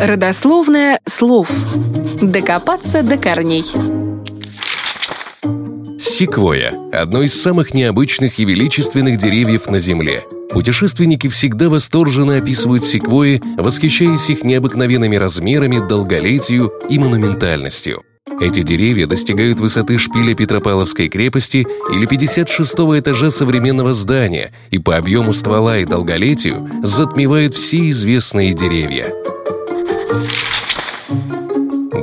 Родословное слов. Докопаться до корней. Секвоя – одно из самых необычных и величественных деревьев на Земле. Путешественники всегда восторженно описывают секвои, восхищаясь их необыкновенными размерами, долголетию и монументальностью. Эти деревья достигают высоты шпиля Петропавловской крепости или 56-го этажа современного здания и по объему ствола и долголетию затмевают все известные деревья.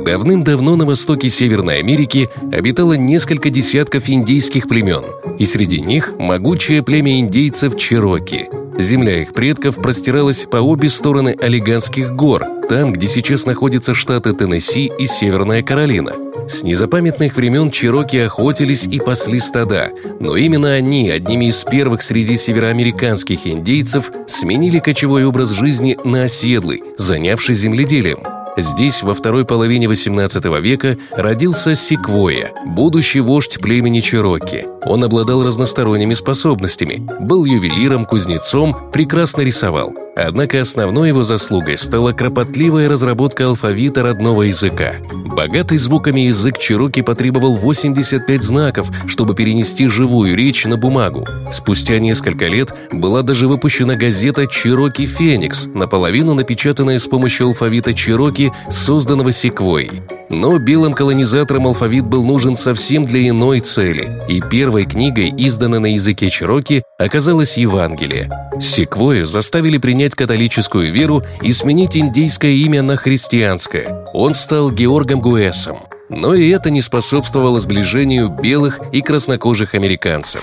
Давным-давно на востоке Северной Америки обитало несколько десятков индейских племен, и среди них могучее племя индейцев Чероки. Земля их предков простиралась по обе стороны Олиганских гор, там, где сейчас находятся штаты Теннесси и Северная Каролина. С незапамятных времен Чероки охотились и пасли стада, но именно они, одними из первых среди североамериканских индейцев, сменили кочевой образ жизни на оседлый, занявший земледелием – Здесь во второй половине XVIII века родился Секвоя, будущий вождь племени Чероки. Он обладал разносторонними способностями, был ювелиром, кузнецом, прекрасно рисовал – Однако основной его заслугой стала кропотливая разработка алфавита родного языка. Богатый звуками язык Чироки потребовал 85 знаков, чтобы перенести живую речь на бумагу. Спустя несколько лет была даже выпущена газета «Чироки Феникс», наполовину напечатанная с помощью алфавита Чироки, созданного Секвой. Но белым колонизаторам алфавит был нужен совсем для иной цели, и первой книгой, изданной на языке Чироки, оказалась Евангелие. Секвою заставили принять католическую веру и сменить индийское имя на христианское. Он стал Георгом Гуэсом. Но и это не способствовало сближению белых и краснокожих американцев.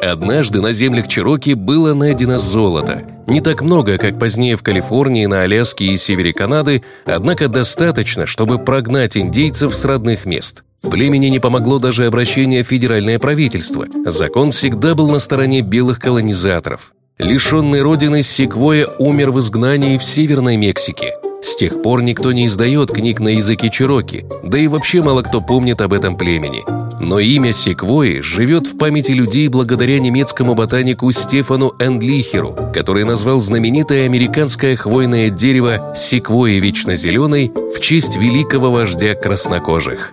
Однажды на землях Чироки было найдено золото. Не так много, как позднее в Калифорнии, на Аляске и севере Канады, однако достаточно, чтобы прогнать индейцев с родных мест. Племени не помогло даже обращение в федеральное правительство. Закон всегда был на стороне белых колонизаторов. Лишенный родины, Секвоя умер в изгнании в Северной Мексике. С тех пор никто не издает книг на языке Чироки, да и вообще мало кто помнит об этом племени. Но имя Секвои живет в памяти людей благодаря немецкому ботанику Стефану Эндлихеру, который назвал знаменитое американское хвойное дерево секвои вечно зеленой в честь великого вождя краснокожих.